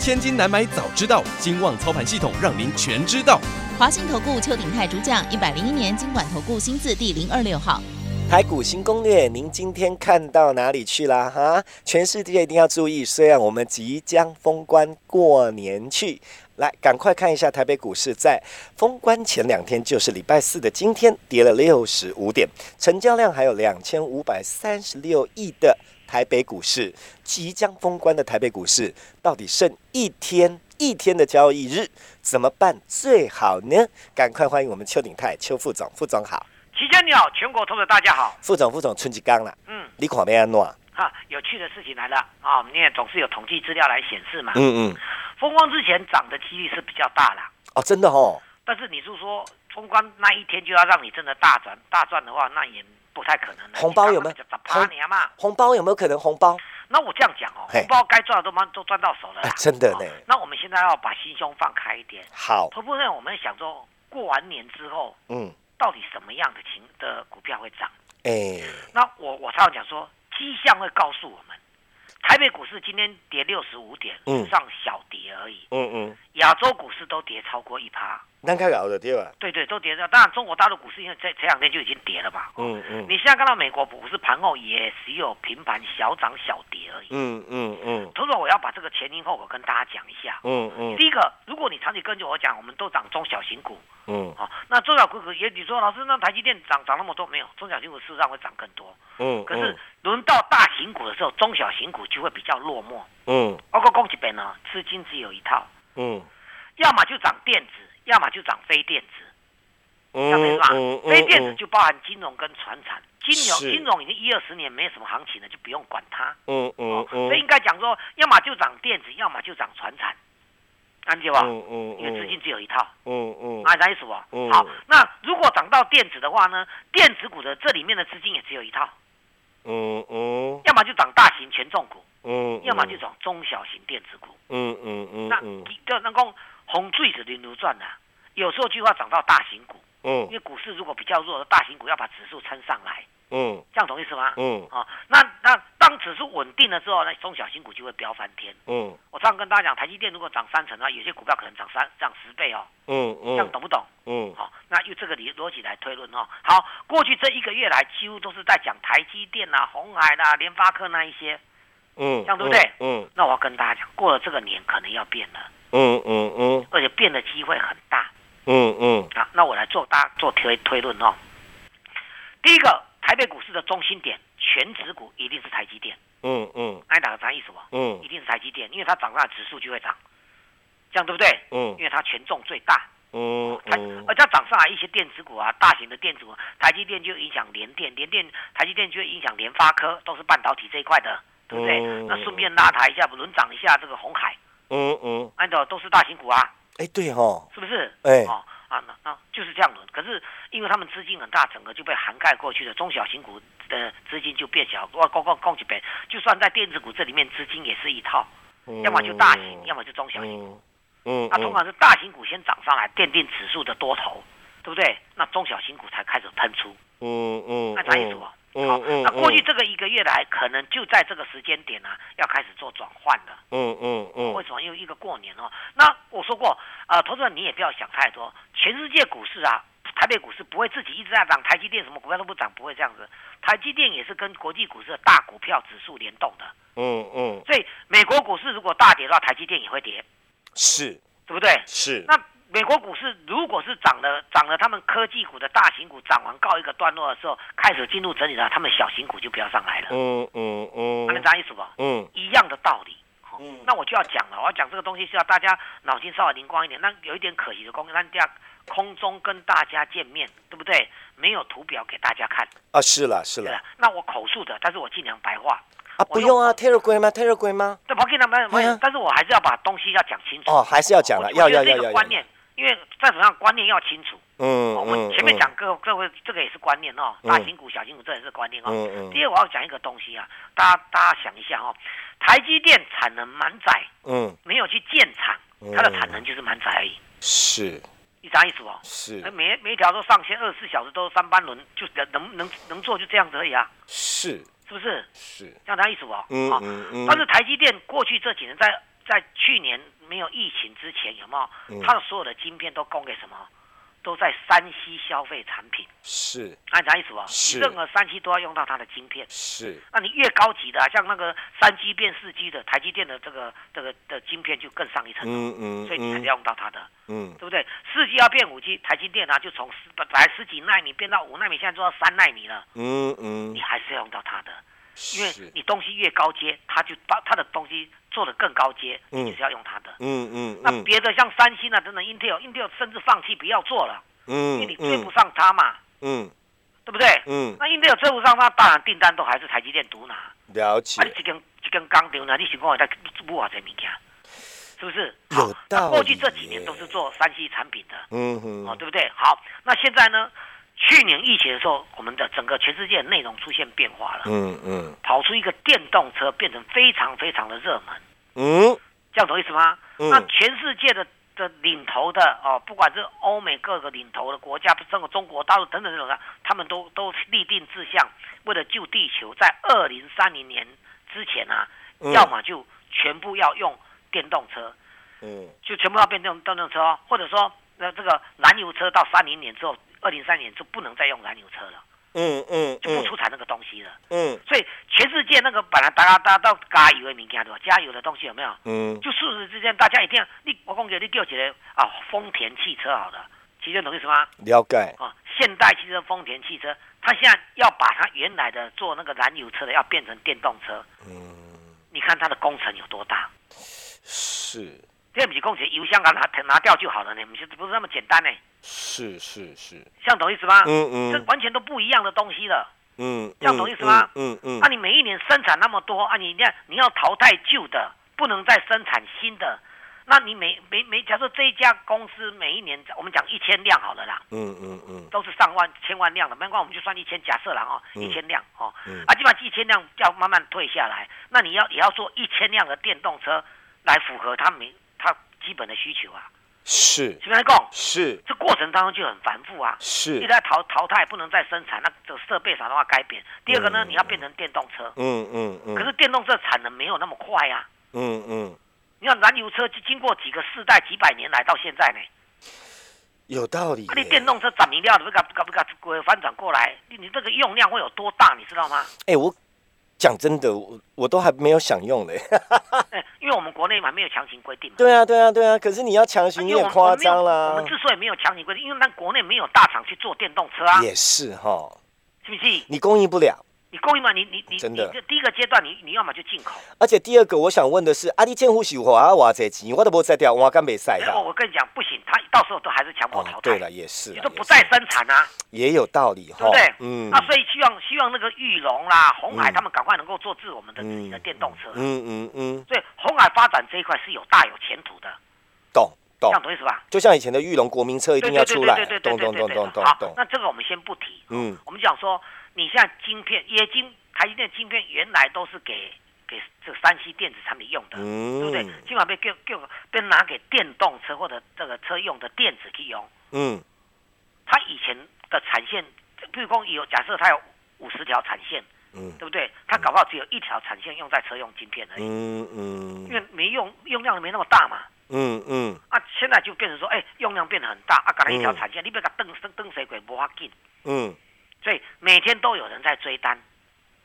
千金难买早知道，金旺操盘系统让您全知道。华信投顾邱鼎泰主讲，一百零一年经管投顾新字第零二六号。台股新攻略，您今天看到哪里去啦？哈，全世界一定要注意，虽然我们即将封关过年去，来赶快看一下台北股市，在封关前两天，就是礼拜四的今天，跌了六十五点，成交量还有两千五百三十六亿的台北股市，即将封关的台北股市，到底剩一天一天的交易日，怎么办最好呢？赶快欢迎我们邱鼎泰邱副总，副总好。齐家你好，全国投资者大家好。副总，副总，春吉刚了，嗯，你看没安诺？哈，有趣的事情来了啊！你也总是有统计资料来显示嘛。嗯嗯，风光之前涨的几率是比较大啦，哦，真的哦，但是你是说风光那一天就要让你真的大赚大赚的话，那也不太可能了。红包有没有八年嘛？红包有没有可能红包？那我这样讲哦，嘿红包该赚的都帮都赚到手了。真的呢哦那我们现在要把心胸放开一点。好，头部呢，我们想说过完年之后，嗯，到底什么样的情的股票会涨？哎，那我我常常讲说，迹象会告诉我们，台北股市今天跌六十五点，嗯上小跌而已。嗯嗯，亚洲股市都跌超过一趴，咱看搞的对吧？对对，都跌的。当然，中国大陆股市因为这这两天就已经跌了嘛。嗯嗯你现在看到美国股市盘后也只有平盘小涨小跌而已。嗯嗯嗯同时，我要把这个前因后果跟大家讲一下。嗯嗯第一个，如果你长期跟着我讲，我们都涨中小型股，嗯好，那中小股股也你说老师，那台积电涨涨那么多没有？中小型股事实上会涨更多。嗯，可是轮到大型股的时候，中小型股就会比较落寞。嗯包括供给边呢，资金只有一套，嗯要么就涨电子，要么就涨非电子，嗯这样没错吧？嗯非电子就包含金融跟船产，金融金融已经一二十年没有什么行情了，就不用管它。嗯嗯哦，嗯，所以应该讲说，要么就涨电子，要么就涨船产，安解吧？嗯嗯因为资金只有一套，嗯嗯。啊，啥意思不？嗯。好，那如果涨到电子的话呢，电子股的这里面的资金也只有一套，嗯嗯。要么就涨大型权重股，嗯，要么就涨中小型电子股。嗯嗯嗯那嗯。一个那讲红坠子轮流转呐，有时候就要涨到大型股，嗯。因嗯为股市如果比较弱，大型股要把指数撑上来，嗯这样懂意思吗？嗯哦，那那当指数稳定了之后，那中小型股就会飙翻天。嗯我常常跟大家讲，台积电如果涨三成的话，有些股票可能涨三涨十倍哦，嗯嗯这样嗯懂不懂？嗯好、那用这个理逻辑来推论哦。好，过去这一个月来，几乎都是在讲台积电啦、红海啦、联发科那一些。嗯，这样对不对嗯那我要跟大家讲，过了这个年可能要变了，嗯嗯嗯而且变的机会很大嗯嗯啊。那我来做大做推推论哦。第一个，台北股市的中心点，全指股一定是台积电。嗯嗯挨打个啥意思不？嗯一定是台积电，因为它涨上来指数就会涨，这样对不对？嗯因为它权重最大。嗯它嗯而它涨上来一些电子股啊，大型的电子股，台积电就影响联电，联电台积电就会影响联发科，都是半导体这一块的，对不对？嗯那顺便拉抬一下，轮涨一下这个红海，嗯嗯，按照都是大型股啊，哎对哦，是不是？哎哦啊，那那就是这样轮。可是因为他们资金很大，整个就被涵盖过去的中小型股的资金就变小。我公公供几倍，就算在电子股这里面，资金也是一套，要么就大型，要么就中小型。嗯嗯那通常是大型股先涨上来，奠定指数的多头，对不对？那中小型股才开始喷出，嗯嗯那啥意思不？好，嗯嗯那过去这个一个月来，可能就在这个时间点呢、要开始做转换了。嗯嗯嗯为什么？因为一个过年哦。那我说过，呃，投资人你也不要想太多，全世界股市啊，台北股市不会自己一直在涨，台积电什么股票都不涨，不会这样子。台积电也是跟国际股市的大股票指数联动的，嗯嗯所以美国股市如果大跌的话，台积电也会跌，是对不对？是那美国股市如果是涨了涨了，他们科技股的大型股涨完告一个段落的时候，开始进入整理了，他们小型股就不要上来了。嗯嗯嗯那能啥意思不？嗯一样的道理。嗯那我就要讲了，我要讲这个东西是要大家脑筋稍微灵光一点。那有一点可惜的，公那第二空中跟大家见面，对不对？没有图表给大家看，啊是了是了？那我口述的，但是我尽量白话。啊，不用啊，Telegram 吗？Telegram 吗？对，不给他们，对啊但是我还是要把东西要讲清楚。哦，还是要讲了，要要要要因为再怎么样观念要清楚。嗯哦我们前面讲各各位这个也是观念哦，嗯。大型股、小型股这也是观念哦。嗯嗯。第二，我要讲一个东西啊，大家大家想一下哦，台积电产能满载，嗯，没有去建厂，它的产能就是满载而已，是。一张意思哦？是。那每每一条都上线，二十四小时都三班轮，就能能能做就这样子而已啊，是。是不是？是，这样的意思哦。嗯哦。嗯嗯，但是台积电过去这几年在在去年没有疫情之前，有没有？嗯它的所有的晶片都供给什么？都在山西消费产品，是按啥意思哦？是任何山西都要用到它的晶片。是那你越高级的、啊，像那个三 G 变四 G 的，台积电的这个这个的晶片就更上一层楼，嗯嗯所以你还是嗯要用到它的，嗯对不对？四 G 要变五 G，台积电啊就从十本来十几纳米变到五纳米，现在做到三纳米了，嗯嗯你，还是要用到它的，因为你东西越高阶，他就把他的东西做的更高阶，嗯你就是要用他的。嗯嗯那嗯别的像三星啊等等，Intel，Intel 甚至放弃不要做了，嗯因为嗯你追不嗯上它嘛，嗯对不对？嗯，那 Intel 追不上它，当然订单都还是台积电独拿。了解啊，你解，一根一根钢条呢，你想讲在 mua 偌济物件，是不是？有好那道过去理这几年都是做三 C 产品的，嗯哦，对不对？好，那现在呢？去年疫情的时候，我们的整个全世界的内容出现变化了，嗯嗯。跑出一个电动车，变成非常非常的热门，嗯。这样懂意思吗？嗯。那全世界的的领头的哦，不管是欧美各个领头的国家，包括中国大陆等等这种的，他们都都立定志向，为了救地球，在二零三零年之前啊，嗯。要么就全部要用电动车，嗯。就全部要变成电动车哦，或者说那这个燃油车到三零年之后，二零三年就不能再用燃油车了，嗯嗯就不出产那个东西了。嗯所以全世界那个本来大家大家到加油的物件对吧？加油的东西有没有？嗯就瞬时之间，大家一定要你我讲给你叫起来啊，丰田汽车好了，其实懂意思吗？了解，啊，现代汽车、丰田汽车，它现在要把它原来的做那个燃油车的，要变成电动车，嗯你看它的工程有多大？是这不是工程油箱给它拿拿掉就好了呢，不是不是那么简单呢？是是是，这样懂意思吗？嗯嗯。这完全都不一样的东西了。嗯，这样懂意思吗？嗯嗯那、你每一年生产那么多啊，你那你要淘汰旧的，不能再生产新的。那你每每每，假设这一家公司每一年，我们讲一千辆好了啦，嗯嗯嗯。都是上万、千万辆的，没关系，我们就算一千，假设啦哦，嗯。一千辆哦，嗯。啊，基本上一千辆要慢慢退下来，那你要也要做一千辆的电动车来符合它每它基本的需求啊，是。是不是讲？是。这过程当中就很繁复啊，一是直，在淘淘汰，不能再生产，那这设备啥的话改变。第二个呢，嗯。你要变成电动车，嗯嗯嗯，可是电动车产能没有那么快呀、嗯嗯。你看燃油车经过几个世代、几百年来到现在呢，有道理啊，你，电动车涨明料的，不搞搞不搞给翻转过来，你你这个用量会有多大，你知道吗？哎，我讲真的，我我都还没有想用嘞。欸，因为我们国内嘛没有强行规定嘛。对啊，对啊，对啊。可是你要强行，你也夸张啦我啦们。之所以没有强行规定，因为那国内没有大厂去做电动车啊，也是哈，是不是？你供应不了。你供应嘛，你你你真的你这第一个阶段，你你要么就进口。而且第二个，我想问的是，啊，你政府是花偌济钱，我都不在掉，我敢没晒的，我。我跟你讲，不行，他到时候都还是强迫淘汰。哦对了，也是啦，你都不再生产啊，也有道理哈。对不对？嗯啊，所以希望希望那个玉龙啦、红海嗯他们赶快能够做自我们的自己的电动车啊。嗯嗯嗯，所以红海发展这一块是有大有前途的，懂懂这样。懂意思吧？就像以前的玉龙国民车一定要出来对对，对咚对对对咚咚咚咚好，那这个我们先不提。嗯我们讲说，你像晶片，液晶台积电晶片原来都是给给这个山西电子产品用的，对不对？嗯？今晚被给给被拿给电动车或者这个车用的电子去用。嗯。它以前的产线，譬如说有假设它有五十条产线，嗯。对不对？它搞不好只有一条产线用在车用晶片而已，嗯嗯。因为没用用量没那么大嘛。嗯嗯。啊，现在就变成说，哎，用量变得很大，啊，搞了一条嗯。产线，你别给蹬蹬蹬谁鬼不法紧，嗯所以每天都有人在追单，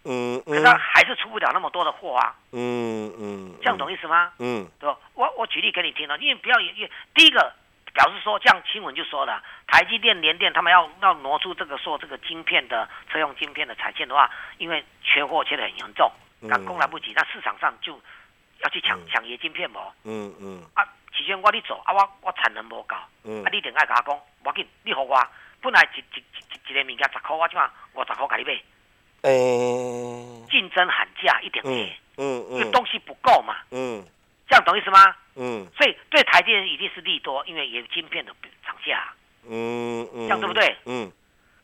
嗯可是他还是出不了那么多的货啊，嗯嗯，这样懂意思吗？嗯。对吧？我我举例给你听了，因为不要因为第一个表示说，这样新闻就说了，台积电、联电他们要要挪出这个说这个晶片的车用晶片的产线的话，因为缺货缺得很严重，赶工来不及，那市场上就要去抢嗯。抢液晶片不？嗯嗯。啊，期间我你做啊，我我产能不够，嗯。啊，你一定爱甲我讲，无要紧，你互我，本来一一一一个物件十箍，我即马五十箍甲你买，诶，竞争喊价一点会，嗯嗯因为东西不够嘛，嗯。这样懂意思吗？嗯。所以对台积电一定是利多，因为也晶片的涨价。嗯嗯，这样对不对？嗯。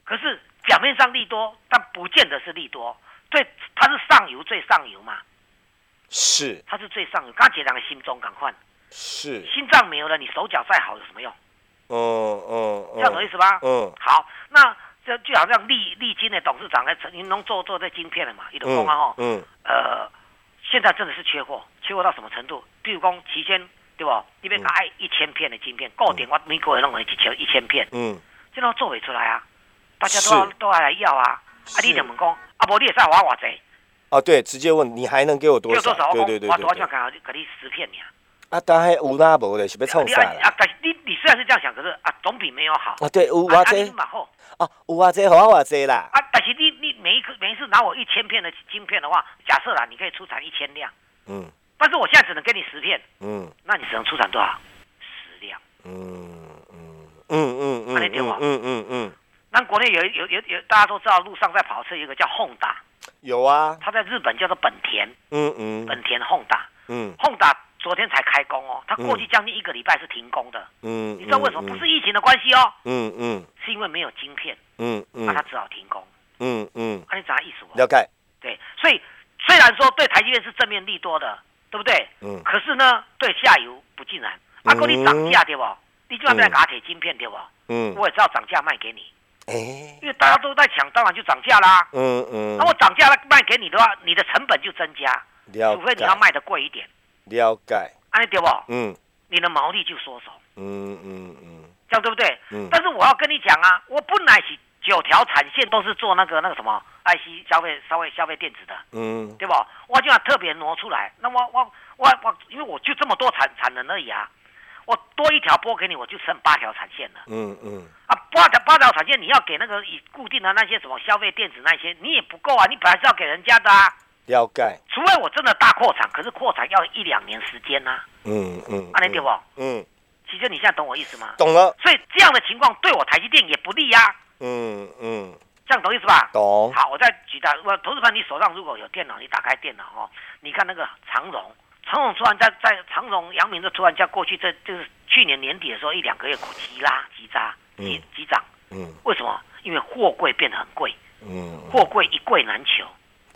可是表面上利多，但不见得是利多。对，它是上游最上游嘛，是。它是最上游。刚刚讲的心中赶快，是，心脏没有了，你手脚再好有什么用？嗯嗯，这样懂意思吧？嗯好，那这就好像利利金的董事长来陈云龙做做这晶片了嘛，一种公啊吼，嗯呃，现在真的是缺货，缺货到什么程度？比如讲期间对不？你别拿一千片的晶片，够点我美国人弄了一千一千片，嗯，这都做不出来啊，大家都要都要来要啊，啊，你怎么讲？啊，不，你也在我我这，哦对，直接问你还能给我多少就多？少？对对对对对。我就看给你十片呀。啊，当然有那无的是要创你啥啦？啊啊，但是你你虽然是这样想，可是啊，总比没有好。啊对，有啊啊啊这你嘛好哦有啊这好啊我这啦，啊，但是你你每一颗每一次拿我一千片的晶片的话，假设啦，你可以出产一千辆，嗯。但是我现在只能给你十片，嗯。那你只能出产多少？十辆。嗯嗯嗯嗯嗯啊你听我。嗯嗯嗯，那国内有有有有，大家都知道路上在跑车有一个叫 Honda，有啊，它在日本叫做本田，嗯嗯。本田 Honda。嗯。Honda 昨天才开工哦，它过去将近一个礼拜是停工的，嗯，你知道为什么？不是疫情的关系哦，嗯嗯是因为没有晶片，嗯嗯那它嗯只好停工。嗯嗯，那，你咋意思哦？了解，对，所以虽然说对台积电是正面利多的，对不对？嗯可是呢，对下游不尽然。啊，哥你涨价对不？你就要来嗯打铁晶片对不？嗯，我也知道涨价卖给你，哎，因为大家都在抢，当然就涨价啦。嗯嗯那，我涨价卖给你的话，你的成本就增加，了除非你要，卖的贵一点，了解，安尼对不？嗯你的毛利就缩手，嗯嗯嗯这样对不对？嗯但是我要跟你讲啊，我本来是九条产线都是做那个那个什么 IC 消费消费消费电子的，嗯对不？我就要特别挪出来。那我我我我，因为我就这么多产产能而已啊，我多一条拨给你，我就剩八条产线了嗯嗯，啊。八条八条产线，你要给那个以固定的那些什么消费电子那些，你也不够啊，你本来是要给人家的啊。了解，除非我真的大扩产，可是扩产要一两年时间呐、嗯嗯，啊，你对不？嗯，其实你现在懂我意思吗？懂了，所以这样的情况对我台积电也不利呀、嗯嗯，这样懂意思吧？懂，好，我再举大，我投资盘，你手上如果有电脑，你打开电脑哦，你看那个长荣，长荣突然在在长荣、阳明就突然在过去这就是去年年底的时候一两个月急拉急扎急嗯。急涨，嗯。为什么？因为货柜变得很贵，嗯，货柜一柜难求，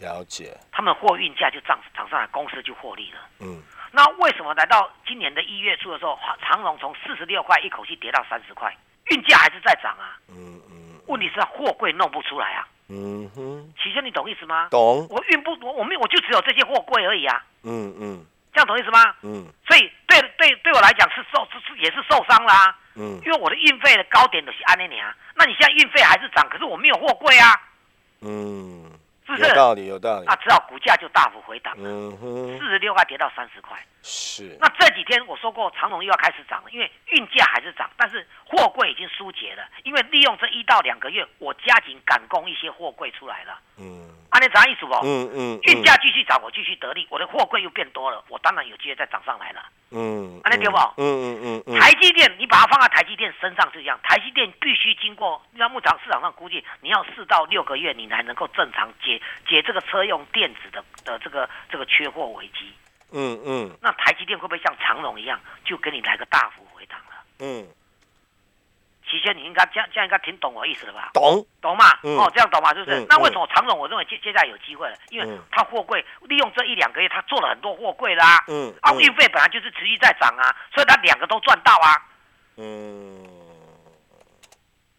了解，他们货运价就涨涨上来，公司就获利了。嗯。那为什么来到今年的一月初的时候，长荣从四十六块一口气跌到三十块，运价还是在涨啊？嗯嗯问题是货柜弄不出来啊。嗯哼，启轩，你懂意思吗？懂，我运不我我没有我就只有这些货柜而已啊，嗯嗯。这样懂意思吗？嗯。所以对对对我来讲是受是是也是受伤啦、嗯。因为我的运费的高点都是安那年啊，那你现在运费还是涨，可是我没有货柜啊，嗯，是不是？有道理，有道理啊，，只要股价就大幅回档，嗯哼，四十六块跌到三十块。是，那这几天我说过，长隆又要开始涨了，因为运价还是涨，但是货柜已经疏解了，因为利用这一到两个月，我加紧赶工一些货柜出来了。嗯按你啥意思不？嗯嗯，运价继续涨，我继续得利，我的货柜又变多了，我当然有机会再涨上来了。嗯，安尼对不嗯嗯嗯嗯，台积电，你把它放在台积电身上是这样，台积电必须经过，那目前市场上估计你要四到六个月，你才能够正常解解这个车用电子的的这个这个缺货危机。嗯嗯那台积电会不会像长荣一样，就给你来个大幅回档了？嗯，其实你应该这样这样应该挺懂我意思了吧？懂，懂嘛？嗯哦，这样懂嘛？是不是？嗯那为什么长荣我认为接接下来有机会了？因为嗯它货柜利用这一两个月，他做了很多货柜啦、嗯啊，嗯运费本来就是持续在涨啊，所以他两个都赚到啊，嗯，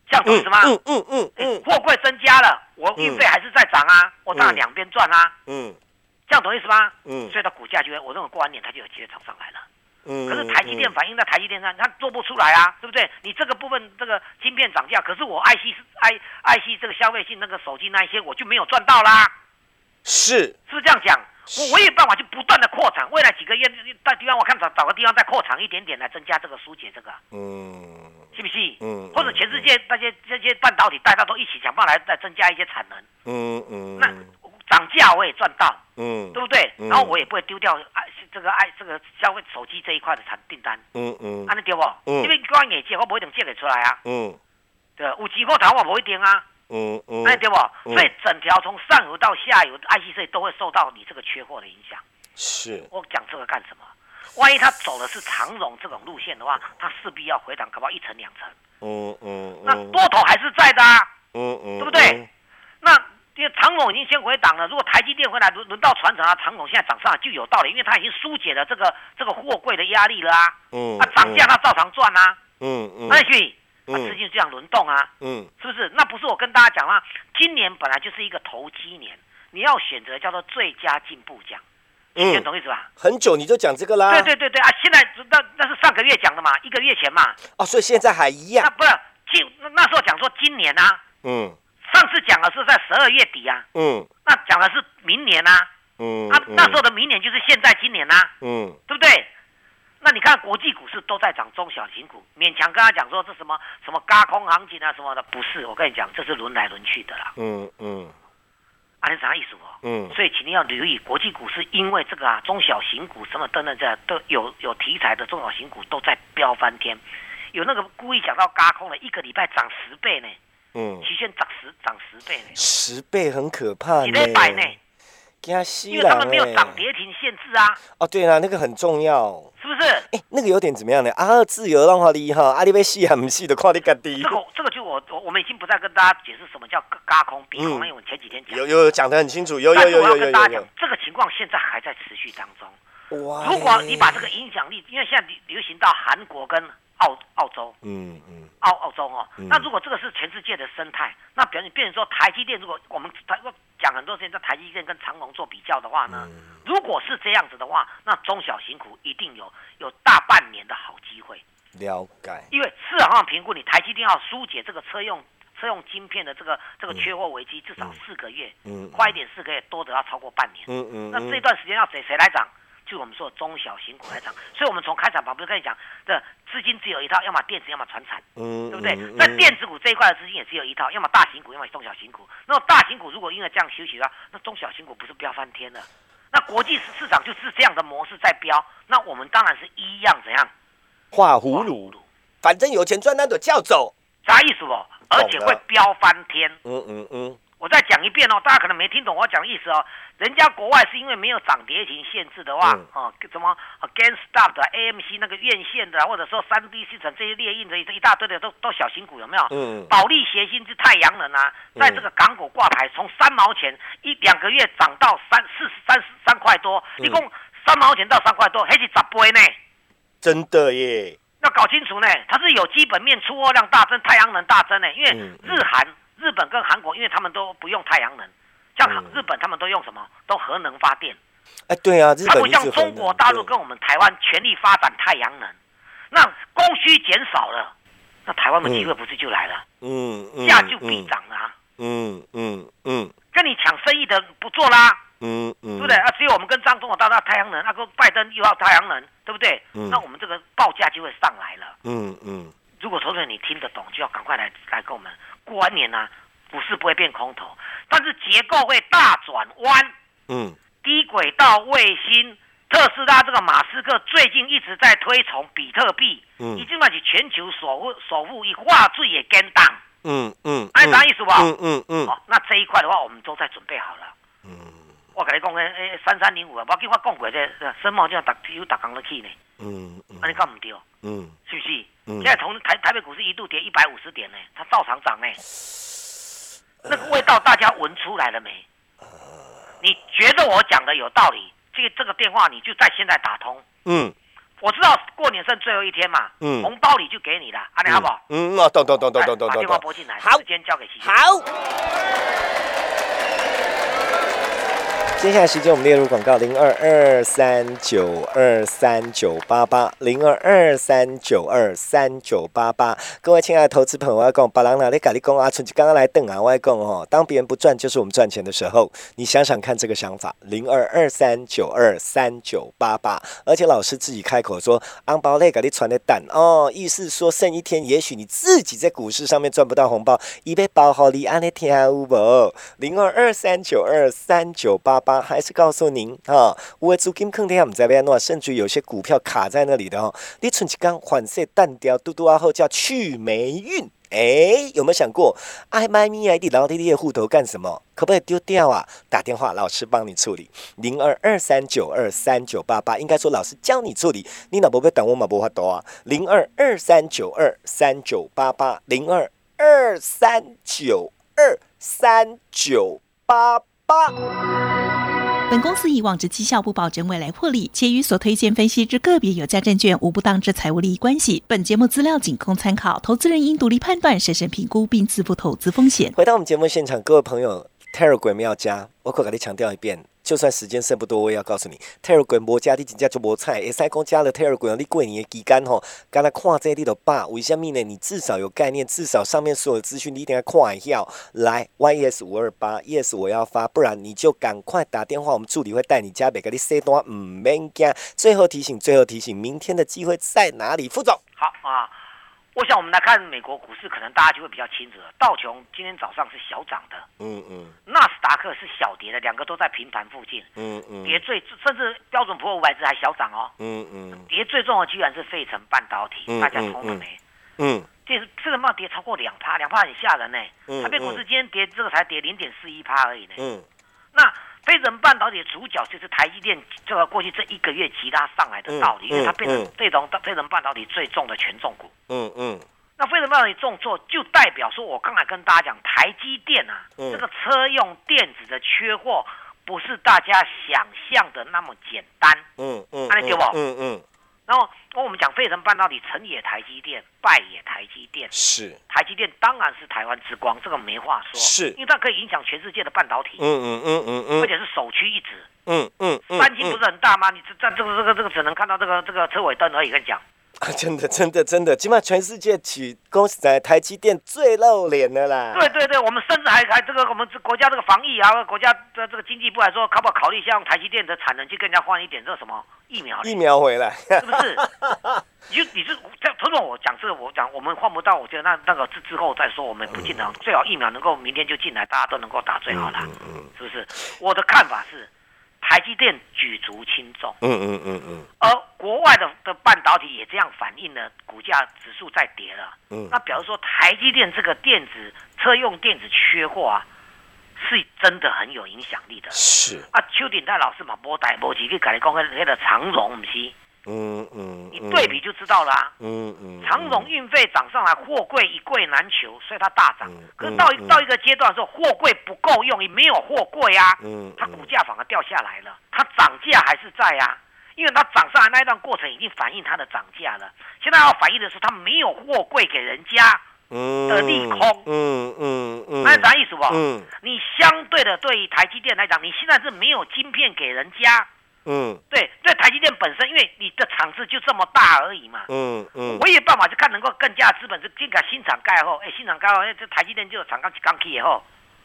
这样懂意思吗？嗯嗯嗯哎嗯货柜增加了，我运费还是在涨啊，我当然嗯两边赚啊，嗯这样懂意思吗？嗯所以它股价就会，我认为过完年它就有机会涨上来了。嗯，可是台积电反映在台积电上，它做不出来啊，对不对？你这个部分这个晶片涨价，可是我 IC 是 I IC 这个消费性那个手机那一些我就没有赚到啦，是，是不是这样讲？我我有办法就不断的扩产，未来几个月到地方我看找找个地方再扩产一点点来增加这个疏解这个，嗯是不是？嗯，或者全世界那些这些半导体大家都一起想办法来再增加一些产能，嗯嗯，那涨价我也赚到，嗯对不对？嗯然后我也不会丢掉爱这个爱这个消费手机这一块的产订单，嗯嗯安尼对不？嗯因为光眼借我不一定借给出来啊，嗯对吧，有机会谈我不一定啊，嗯嗯哎，对不？嗯所以整条从上游到下游，IC 设计都会受到你这个缺货的影响。是，我讲这个干什么？万一他走的是长荣这种路线的话，他势必要回档，搞不好一层两层。嗯嗯那嗯多头还是在的啊，嗯嗯，对不对？那因为长荣已经先回档了，如果台积电回来轮轮到船长啊，长荣现在涨上来就有道理，因为它已经疏解了这个这个货柜的压力了啊。嗯，那涨价它照常赚啊，嗯嗯那去，那嗯资金就这样轮动啊，嗯是不是？那不是我跟大家讲啦，今年本来就是一个投机年，你要选择叫做最佳进步奖，你嗯，懂意思吧？很久你就讲这个啦，对对对对啊！现在那那是上个月讲的嘛，一个月前嘛，哦，所以现在还一样，那不是今那那时候讲说今年啊，嗯上次讲的是在十二月底啊，嗯。那讲的是明年啊，嗯，啊那时候的明年就是现在今年啊，嗯。对不对？那你看国际股市都在涨中小型股，勉强跟他讲说这什么什么嘎空行情啊什么的，不是，我跟你讲，这是轮来轮去的啦。嗯嗯。啊，你啥意思哦？嗯。所以请你要留意国际股市，因为这个啊，中小型股什么等等这都有有题材的中小型股都在飙翻天，有那个故意讲到嘎空的，一个礼拜涨十倍呢，嗯，期限涨十涨十倍呢，十倍很可怕几呢，倍百呢，因为他们没有涨跌停限制啊，哦，对啦，那个很重要。是不是？哎，那个有点怎么样呢？啊，自由让话你哈，啊，你要死还不死的，看你家己这。个这个就我我我们已经不再跟大家解释什么叫嘎空比空，嗯因为我前几天讲有。有讲的很清楚，有有有有有有跟大家讲，这个情况现在还在持续当中。哇如果你把这个影响力，因为现在流流行到韩国跟澳澳洲，嗯嗯澳澳洲哦，嗯。那如果这个是全世界的生态，那表示变成说台积电，如果我们台讲很多时间在台积电跟长隆做比较的话呢，嗯。如果是这样子的话，那中小型股一定有有大半年的好机会，了解。因为市场上评估你台积电要疏解这个车用车用晶片的这个这个缺货危机，至少四个月，嗯。快一点四个月，多的要超过半年。嗯嗯那这段时间要谁谁来涨？就我们说中小型股来涨，所以我们从开场白不是跟你讲这资金只有一套，要么电子，要么传产，嗯对不对嗯？那电子股这一块的资金也只有一套，要么大型股，要么中小型股。那么大型股如果因为这样休息的话，那中小型股不是飙翻天了？那国际市场就是这样的模式在飙，那我们当然是一样怎样？画葫芦，反正有钱赚那就叫走。啥意思哦？而且会飙翻天。嗯嗯嗯我再讲一遍哦，大家可能没听懂我讲的意思哦。人家国外是因为没有涨跌停限制的话，嗯哦，什么 g a i n s t o p 的 AMC 那个院线的，或者说三 D 系统这些列印的一大堆的都都小型股有没有？嗯保利协鑫是太阳能啊，在这个港股挂牌，从三毛钱一两个月涨到三四三三块多，嗯一共三毛钱到三块多，还是十倍呢。真的耶。要搞清楚呢，它是有基本面出货量大增，太阳能大增呢。因为日韩、日本跟韩国，因为他们都不用太阳能，像日本他们都用什么？都核能发电。哎，对啊，日它不像中国大陆跟我们台湾全力发展太阳能，那供需减少了，那台湾的机会不是就来了，嗯嗯价就必涨了啊。嗯嗯嗯跟你抢生意的不做啦，嗯嗯，对不对？啊，只有我们跟张总统到到太阳能，那个拜登又要太阳能，对不对？嗯那我们这个报价就会上来了。嗯嗯如果投资人你听得懂，就要赶快来来跟我们过完年呢、股市不会变空头，但是结构会大转弯。嗯。低轨道卫星，特斯拉这个马斯克最近一直在推崇比特币，嗯。已经把起全球首富首富以话最也跟当，嗯嗯，哎，啥意思吧？嗯嗯嗯。哦，那这一块的话，我们都在准备好了。嗯。我跟你讲，诶诶，三三零五啊，我跟我讲过这这深茂这样打有打工的去呢，嗯啊，你讲唔对，嗯是不是？嗯现在从台台北股市一度跌一百五十点呢，它照常涨呢。那个味道大家闻出来了没？你觉得我讲的有道理？这个这个电话你就在现在打通。嗯我知道过年剩最后一天嘛，嗯红包里就给你了，阿亮好不好？嗯，哦，懂懂懂懂来懂懂把电话拨进来，好时间交给齐先。好。接下来时间我们列入广告零二二三九二三九八八零二二三九二三九八八，各位亲爱的投资朋友，我要讲，巴郎哪里咖喱公啊，春节刚刚来等啊，我要讲哦，当别人不赚，就是我们赚钱的时候。你想想看这个想法，零二二三九二三九八八，而且老师自己开口说，安包类咖喱传的蛋哦，意思说剩一天，也许你自己在股市上面赚不到红包，一被包好你安尼听有无？零二二三九二三九八八，还是告诉您啊，我的资金坑天唔知要安怎，甚至有些股票卡在那里的哦，你存一刚黄色淡掉，嘟嘟啊后叫去霉运。哎，有没有想过，i m i ID 然后 T T 的户头干什么？可不可以丢掉啊？打电话，老师帮你处理。零二二三九二三九八八，应该说老师教你处理。你老婆不要等我嘛，不法多啊。零二二三九二三九八八，零二二三九二三九八八。本公司以往之绩效不保证未来获利，且与所推荐分析之个别有价证券无不当之财务利益关系。本节目资料仅供参考，投资人应独立判断、审慎评估并自负投资风险。回到我们节目现场，各位朋友，Telegram 要加，我可给你强调一遍。就算时间剩不多，我也要告诉你，Telegram 无加你真正就无菜。会使讲加了 Telegram，你过年的期间吼，刚才看这里都罢。为什么呢？你至少有概念，至少上面所有资讯你一定要看一下。来，YES 五二八，Yes 我要发，不然你就赶快打电话，我们助理会带你加，别给你塞单，唔免惊。最后提醒，最后提醒，明天的机会在哪里？副总，好啊。我想我们来看美国股市，可能大家就会比较清楚了。道琼今天早上是小涨的，嗯嗯，纳斯达克是小跌的，两个都在平盘附近，嗯嗯，跌最甚至标准普尔五百只还小涨哦，嗯嗯，跌最重的居然是费城半导体，大家通了没？嗯，这是这个嘛跌超过两趴，两趴很吓人呢。台北股市今天跌这个才跌零点四一趴而已呢。飞人半导体的主角就是台积电，这个过去这一个月急拉上来的道理，因为它变成这种飞人半导体最重的权重股。嗯嗯。那飞人半导体重挫，就代表说我刚才跟大家讲，台积电啊，这个车用电子的缺货不是大家想象的那么简单。嗯嗯。看得见不？嗯嗯。然后，跟我们讲，费城半导体成也台积电，败也台积电。是，台积电当然是台湾之光，这个没话说。是，因为它可以影响全世界的半导体。嗯嗯嗯嗯嗯，而且是首屈一指。嗯嗯嗯。三星不是很大吗？你这这这个这个这个只能看到这个这个车尾灯而已，跟你讲。真的，真的，真的，起码全世界起公司在台积电最露脸的啦。对对对，我们甚至还还这个我们国家这个防疫啊，国家的这个经济部来说，可不可考虑像台积电的产能去更加换一点这什么疫苗？疫苗回来，是不是？你就你是这样，同我讲这个，我讲我们换不到，我觉得那那个之之后再说，我们不进场，最好疫苗能够明天就进来，大家都能够打最好了，是不是？我的看法是。台积电举足轻重，嗯嗯嗯嗯，而国外的的半导体也这样反映了，股价指数在跌了，嗯，那表示说台积电这个电子车用电子缺货啊，是真的很有影响力的，是。啊，邱鼎泰老师嘛，波带波几个改讲个那个长荣不是。嗯嗯，你对比就知道了啊。嗯嗯，长荣运费涨上来，货柜一柜难求，所以它大涨。可是到到一个阶段的时候，货柜不够用，也没有货柜啊。嗯，它股价反而掉下来了，它涨价还是在啊，因为它涨上来那一段过程已经反映它的涨价了。现在要反映的是它没有货柜给人家的利空。嗯嗯嗯，那啥意思不？嗯，你相对的对于台积电来讲，你现在是没有晶片给人家。嗯，对，对，台积电本身，因为你的厂子就这么大而已嘛。嗯嗯，唯一办法就看能够更加资本，就进个新厂盖后，哎，新厂盖后，哎，这台积电就有厂刚刚起以后。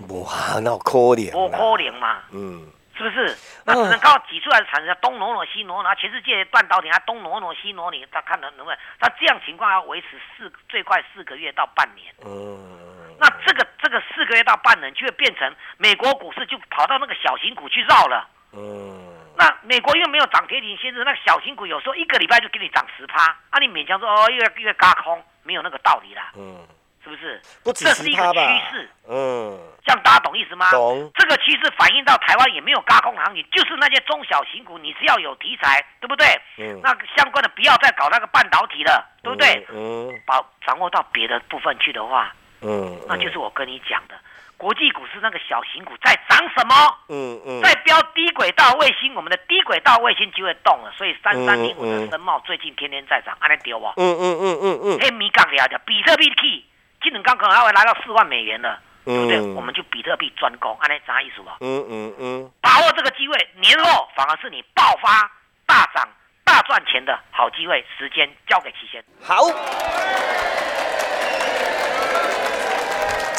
哇，那可怜。不可怜嘛。嗯，是不是？那只能靠挤出来的产能，东挪挪西挪挪，全世界半导体还东挪挪西挪你他看能能不能？他这样情况要维持四最快四个月到半年。嗯。那这个这个四个月到半年就会变成美国股市就跑到那个小型股去绕了。嗯。那美国因为没有涨跌停限制，那小型股有时候一个礼拜就给你涨十趴，啊，你勉强说哦，越越嘎空，没有那个道理啦，嗯，是不是？不止这是一个趋势，嗯，这样大家懂意思吗？懂。这个趋势反映到台湾也没有嘎空行情，就是那些中小型股，你是要有题材，对不对？嗯。那相关的不要再搞那个半导体了，对不对？嗯。把掌握到别的部分去的话，嗯，那就是我跟你讲的。国际股市那个小型股在涨什么？嗯嗯，在标低轨道卫星，我们的低轨道卫星就会动了。所以三三零五的深茂最近天天在涨，安尼丢不？嗯嗯嗯嗯嗯。黑米杠聊的，比特币 key，今年刚可能还会来到四万美元了，对不对？我们就比特币专攻，安尼啥意思不？嗯嗯嗯。把握这个机会，年后反而是你爆发大涨大赚钱的好机会。时间交给齐先。好。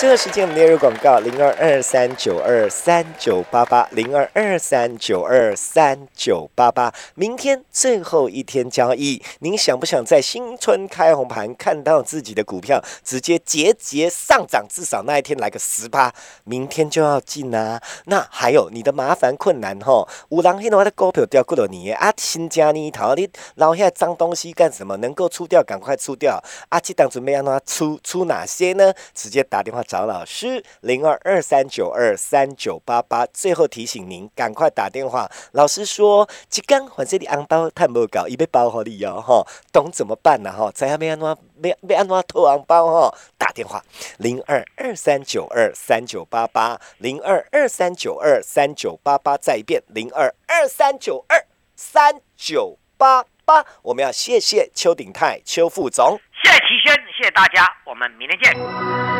这个时间我们列入广告零二二三九二三九八八零二二三九二三九八八。明天最后一天交易，您想不想在新春开红盘看到自己的股票直接节节上涨？至少那一天来个十八，明天就要进啊！那还有你的麻烦困难吼，五郎黑的话的股票掉过了你啊，新加你头你捞下脏东西干什么？能够出掉赶快出掉啊！这档准备让他出出哪些呢？直接打电话。找老师零二二三九二三九八八，最后提醒您赶快打电话。老师说，即刚还这里红包太无搞，已被包好你哦哈，懂怎么办呢哈？在下面安怎要要安怎偷红包哈？打电话零二二三九二三九八八零二二三九二三九八八，再一遍零二二三九二三九八八。我们要谢谢邱鼎泰邱副总，谢谢齐轩，谢谢大家，我们明天见。